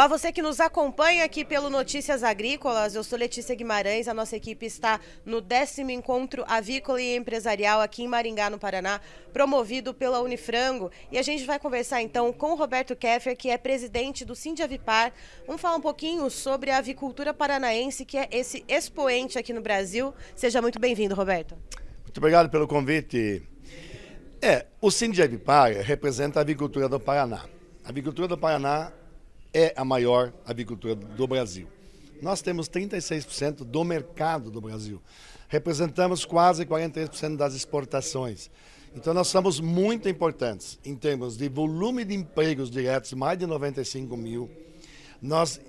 Olá, você que nos acompanha aqui pelo Notícias Agrícolas. Eu sou Letícia Guimarães. A nossa equipe está no décimo encontro avícola e empresarial aqui em Maringá, no Paraná, promovido pela Unifrango. E a gente vai conversar então com o Roberto Keffer, que é presidente do Avipar. Vamos falar um pouquinho sobre a avicultura paranaense, que é esse expoente aqui no Brasil. Seja muito bem-vindo, Roberto. Muito obrigado pelo convite. É, o Avipar representa a avicultura do Paraná. A avicultura do Paraná é a maior avicultura do Brasil. Nós temos 36% do mercado do Brasil. Representamos quase 43% das exportações. Então nós somos muito importantes em termos de volume de empregos diretos, mais de 95 mil. Nós,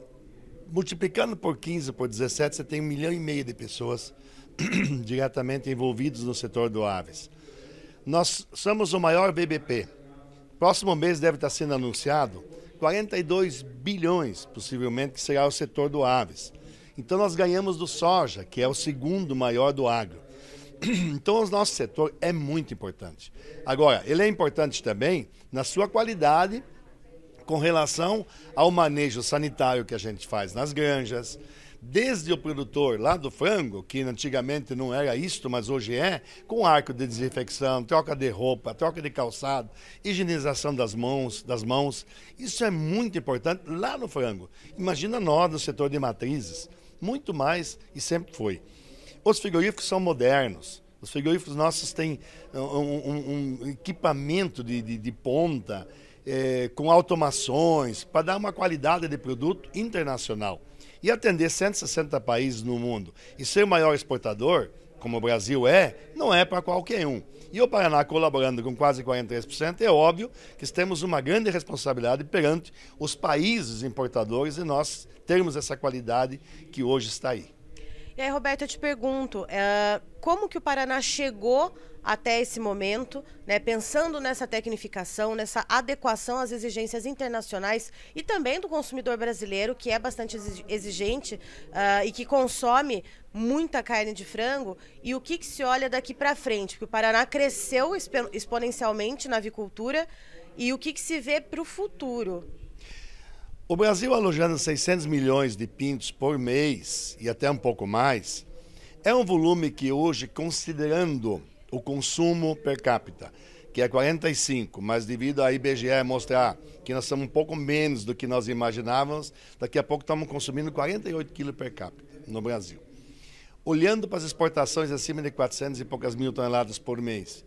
multiplicando por 15, por 17, você tem um milhão e meio de pessoas diretamente envolvidas no setor do aves. Nós somos o maior BBP. Próximo mês deve estar sendo anunciado 42 bilhões, possivelmente, que será o setor do aves. Então nós ganhamos do soja, que é o segundo maior do agro. Então o nosso setor é muito importante. Agora, ele é importante também na sua qualidade com relação ao manejo sanitário que a gente faz nas granjas, desde o produtor lá do frango, que antigamente não era isto, mas hoje é, com arco de desinfecção, troca de roupa, troca de calçado, higienização das mãos, das mãos. Isso é muito importante lá no frango. Imagina nós no setor de matrizes, muito mais e sempre foi. Os frigoríficos são modernos. Os frigoríficos nossos têm um, um, um equipamento de, de, de ponta, é, com automações, para dar uma qualidade de produto internacional e atender 160 países no mundo e ser o maior exportador, como o Brasil é, não é para qualquer um. E o Paraná colaborando com quase 43%, é óbvio que temos uma grande responsabilidade perante os países importadores e nós termos essa qualidade que hoje está aí. E aí, Roberto, eu te pergunto, é, como que o Paraná chegou até esse momento, né, pensando nessa tecnificação, nessa adequação às exigências internacionais e também do consumidor brasileiro, que é bastante exigente uh, e que consome muita carne de frango, e o que, que se olha daqui para frente? Porque o Paraná cresceu exponencialmente na avicultura, e o que, que se vê para o futuro? O Brasil alojando 600 milhões de pintos por mês e até um pouco mais, é um volume que hoje, considerando o consumo per capita, que é 45, mas devido à IBGE mostrar que nós somos um pouco menos do que nós imaginávamos, daqui a pouco estamos consumindo 48 quilos per capita no Brasil. Olhando para as exportações acima de 400 e poucas mil toneladas por mês,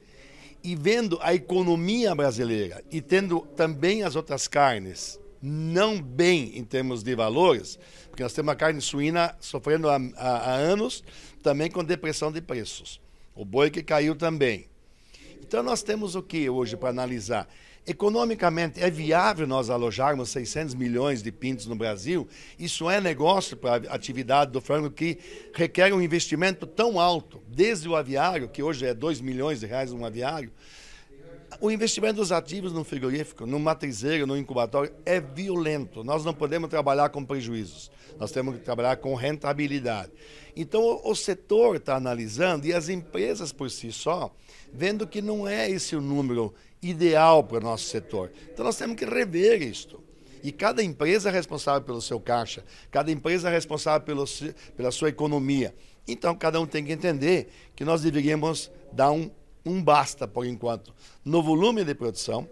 e vendo a economia brasileira e tendo também as outras carnes não bem em termos de valores, porque nós temos a carne suína sofrendo há, há, há anos também com depressão de preços. O boi que caiu também. Então nós temos o que hoje para analisar? Economicamente, é viável nós alojarmos 600 milhões de pintos no Brasil? Isso é negócio para a atividade do frango que requer um investimento tão alto, desde o aviário, que hoje é 2 milhões de reais um aviário, o investimento dos ativos no frigorífico, no matrizeiro, no incubatório é violento. Nós não podemos trabalhar com prejuízos. Nós temos que trabalhar com rentabilidade. Então o setor está analisando e as empresas por si só, vendo que não é esse o número ideal para o nosso setor. Então nós temos que rever isto. E cada empresa é responsável pelo seu caixa, cada empresa é responsável pelo, pela sua economia. Então cada um tem que entender que nós deveríamos dar um um basta por enquanto no volume de produção,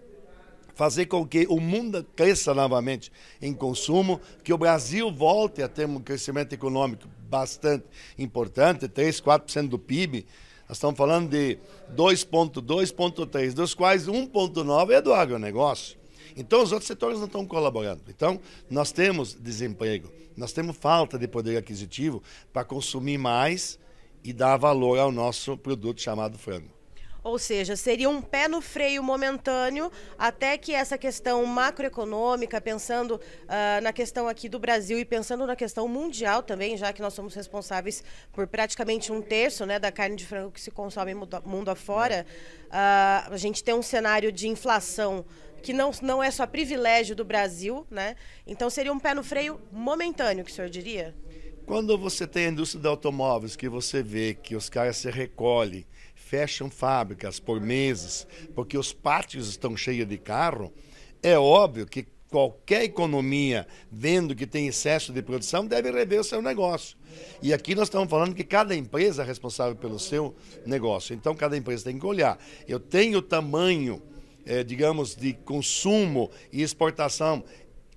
fazer com que o mundo cresça novamente em consumo, que o Brasil volte a ter um crescimento econômico bastante importante, 3, 4% do PIB. Nós estamos falando de 2,2, 2,3, dos quais 1,9 é do agronegócio. Então, os outros setores não estão colaborando. Então, nós temos desemprego, nós temos falta de poder aquisitivo para consumir mais e dar valor ao nosso produto chamado frango. Ou seja, seria um pé no freio momentâneo até que essa questão macroeconômica, pensando uh, na questão aqui do Brasil e pensando na questão mundial também, já que nós somos responsáveis por praticamente um terço né, da carne de frango que se consome mundo afora, uh, a gente tem um cenário de inflação que não, não é só privilégio do Brasil, né? Então seria um pé no freio momentâneo, que o senhor diria? Quando você tem a indústria de automóveis, que você vê que os caras se recolhem fecham fábricas por meses, porque os pátios estão cheios de carro, é óbvio que qualquer economia, vendo que tem excesso de produção, deve rever o seu negócio. E aqui nós estamos falando que cada empresa é responsável pelo seu negócio. Então, cada empresa tem que olhar. Eu tenho tamanho, é, digamos, de consumo e exportação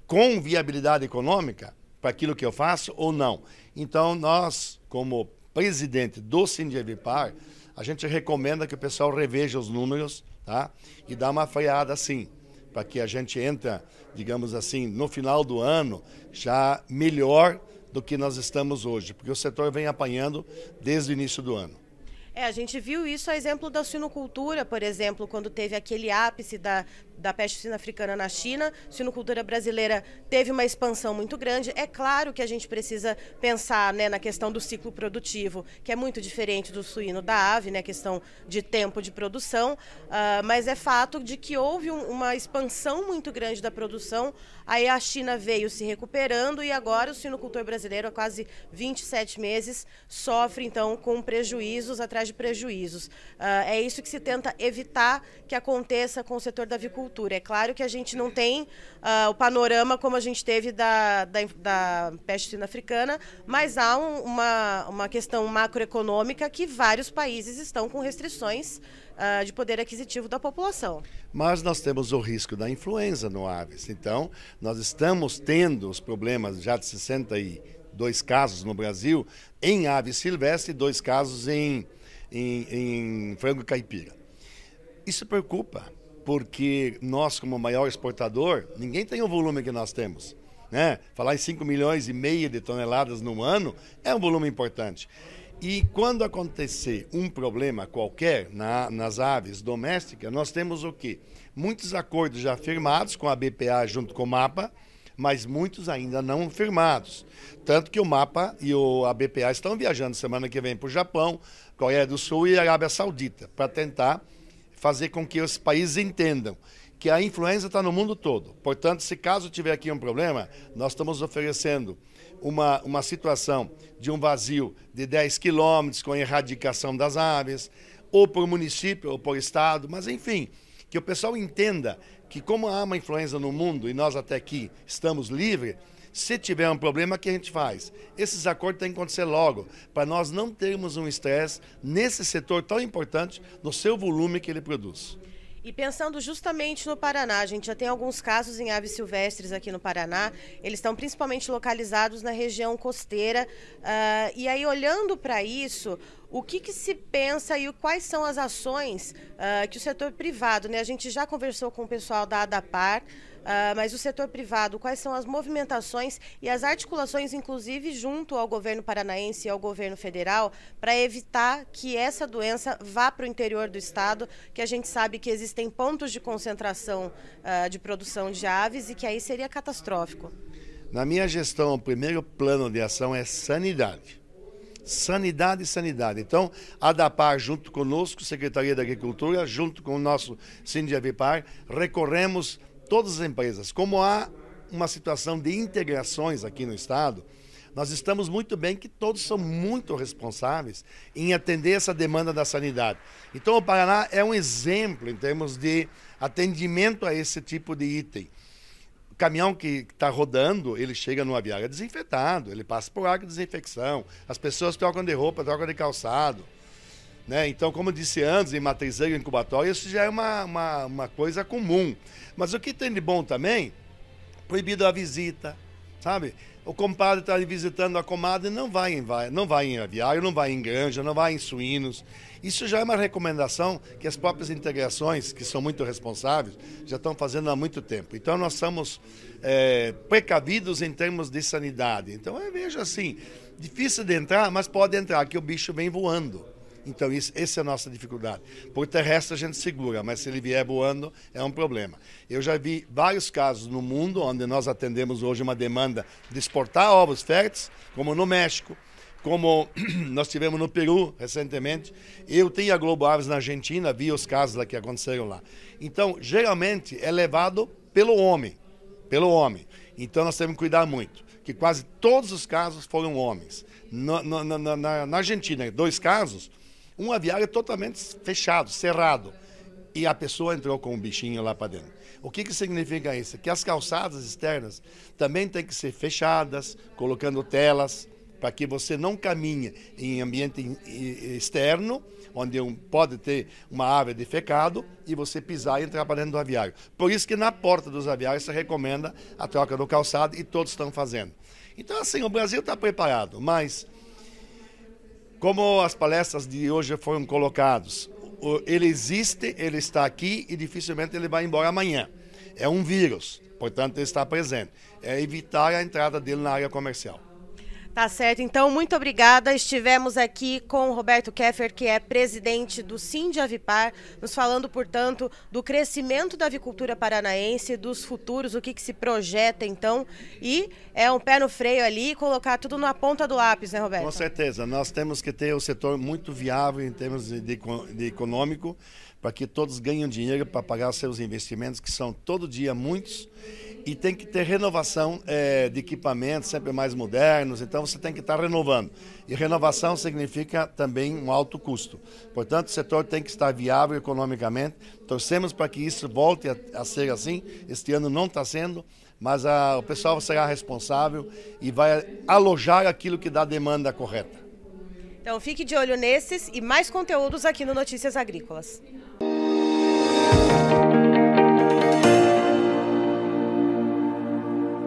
com viabilidade econômica para aquilo que eu faço ou não. Então, nós, como presidente do Sindivipar, a gente recomenda que o pessoal reveja os números tá? e dá uma freada assim para que a gente entre, digamos assim, no final do ano já melhor do que nós estamos hoje, porque o setor vem apanhando desde o início do ano. É, a gente viu isso a exemplo da suinocultura, por exemplo, quando teve aquele ápice da, da peste suína africana na China. A suinocultura brasileira teve uma expansão muito grande. É claro que a gente precisa pensar né, na questão do ciclo produtivo, que é muito diferente do suíno da ave, né, questão de tempo de produção, uh, mas é fato de que houve um, uma expansão muito grande da produção. Aí a China veio se recuperando e agora o suinocultor brasileiro, há quase 27 meses, sofre então com prejuízos atrás de prejuízos. Uh, é isso que se tenta evitar que aconteça com o setor da avicultura. É claro que a gente não tem uh, o panorama como a gente teve da, da, da peste suína africana, mas há um, uma, uma questão macroeconômica que vários países estão com restrições uh, de poder aquisitivo da população. Mas nós temos o risco da influenza no aves. Então, nós estamos tendo os problemas já de 62 casos no Brasil em aves silvestres e dois casos em em, em frango caipira. Isso preocupa, porque nós, como maior exportador, ninguém tem o volume que nós temos. Né? Falar em 5 milhões e meio de toneladas no ano é um volume importante. E quando acontecer um problema qualquer na, nas aves domésticas, nós temos o quê? Muitos acordos já firmados com a BPA junto com o MAPA, mas muitos ainda não firmados. Tanto que o MAPA e o, a BPA estão viajando semana que vem para o Japão, Coreia do Sul e Arábia Saudita, para tentar fazer com que os países entendam que a influenza está no mundo todo. Portanto, se caso tiver aqui um problema, nós estamos oferecendo uma, uma situação de um vazio de 10 quilômetros com erradicação das aves, ou por município ou por estado, mas enfim, que o pessoal entenda que como há uma influenza no mundo e nós até aqui estamos livres, se tiver um problema, o que a gente faz? Esses acordos têm que acontecer logo, para nós não termos um estresse nesse setor tão importante, no seu volume que ele produz. E pensando justamente no Paraná, a gente já tem alguns casos em aves silvestres aqui no Paraná. Eles estão principalmente localizados na região costeira. Uh, e aí, olhando para isso, o que, que, se pensa e quais são as ações uh, que o setor privado, né? A gente já conversou com o pessoal da ADAPAR, Uh, mas o setor privado, quais são as movimentações e as articulações, inclusive junto ao governo paranaense e ao governo federal, para evitar que essa doença vá para o interior do estado, que a gente sabe que existem pontos de concentração uh, de produção de aves e que aí seria catastrófico. Na minha gestão, o primeiro plano de ação é sanidade. Sanidade sanidade. Então, a DAPAR, junto conosco, Secretaria da Agricultura, junto com o nosso Sindivipar, recorremos todas as empresas. Como há uma situação de integrações aqui no Estado, nós estamos muito bem que todos são muito responsáveis em atender essa demanda da sanidade. Então, o Paraná é um exemplo em termos de atendimento a esse tipo de item. O caminhão que está rodando, ele chega no aviário desinfetado, ele passa por água de desinfecção, as pessoas trocam de roupa, trocam de calçado. Né? Então, como eu disse antes, em matrizeiro incubatório, isso já é uma, uma, uma coisa comum. Mas o que tem de bom também, proibido a visita, sabe? O compadre está visitando a comadre não vai em não vai em aviário, não vai em granja, não vai em suínos. Isso já é uma recomendação que as próprias integrações, que são muito responsáveis, já estão fazendo há muito tempo. Então nós somos é, precavidos em termos de sanidade. Então eu vejo assim, difícil de entrar, mas pode entrar, que o bicho vem voando. Então, isso, essa é a nossa dificuldade. Por terrestre a gente segura, mas se ele vier voando, é um problema. Eu já vi vários casos no mundo onde nós atendemos hoje uma demanda de exportar ovos férteis, como no México, como nós tivemos no Peru recentemente. Eu tenho a Globo Aves na Argentina, vi os casos lá que aconteceram lá. Então, geralmente é levado pelo homem, pelo homem. Então nós temos que cuidar muito, que quase todos os casos foram homens. No, no, na, na Argentina, dois casos, um aviário totalmente fechado, cerrado. e a pessoa entrou com um bichinho lá para dentro. O que, que significa isso? Que as calçadas externas também têm que ser fechadas, colocando telas, para que você não caminhe em ambiente externo, onde pode ter uma ave defecado, e você pisar e entrar para dentro do aviário. Por isso que na porta dos aviários se recomenda a troca do calçado e todos estão fazendo. Então, assim, o Brasil está preparado, mas como as palestras de hoje foram colocadas, ele existe, ele está aqui e dificilmente ele vai embora amanhã. É um vírus, portanto ele está presente. É evitar a entrada dele na área comercial. Tá certo. Então, muito obrigada. Estivemos aqui com o Roberto Keffer, que é presidente do Sind Avipar, nos falando, portanto, do crescimento da avicultura paranaense, dos futuros, o que, que se projeta, então. E é um pé no freio ali, colocar tudo na ponta do lápis, né, Roberto? Com certeza. Nós temos que ter o setor muito viável em termos de, de econômico, para que todos ganhem dinheiro para pagar seus investimentos, que são todo dia muitos e tem que ter renovação é, de equipamentos sempre mais modernos, então você tem que estar renovando. E renovação significa também um alto custo. Portanto, o setor tem que estar viável economicamente. Torcemos para que isso volte a, a ser assim. Este ano não está sendo, mas a, o pessoal será responsável e vai alojar aquilo que dá demanda correta. Então fique de olho nesses e mais conteúdos aqui no Notícias Agrícolas.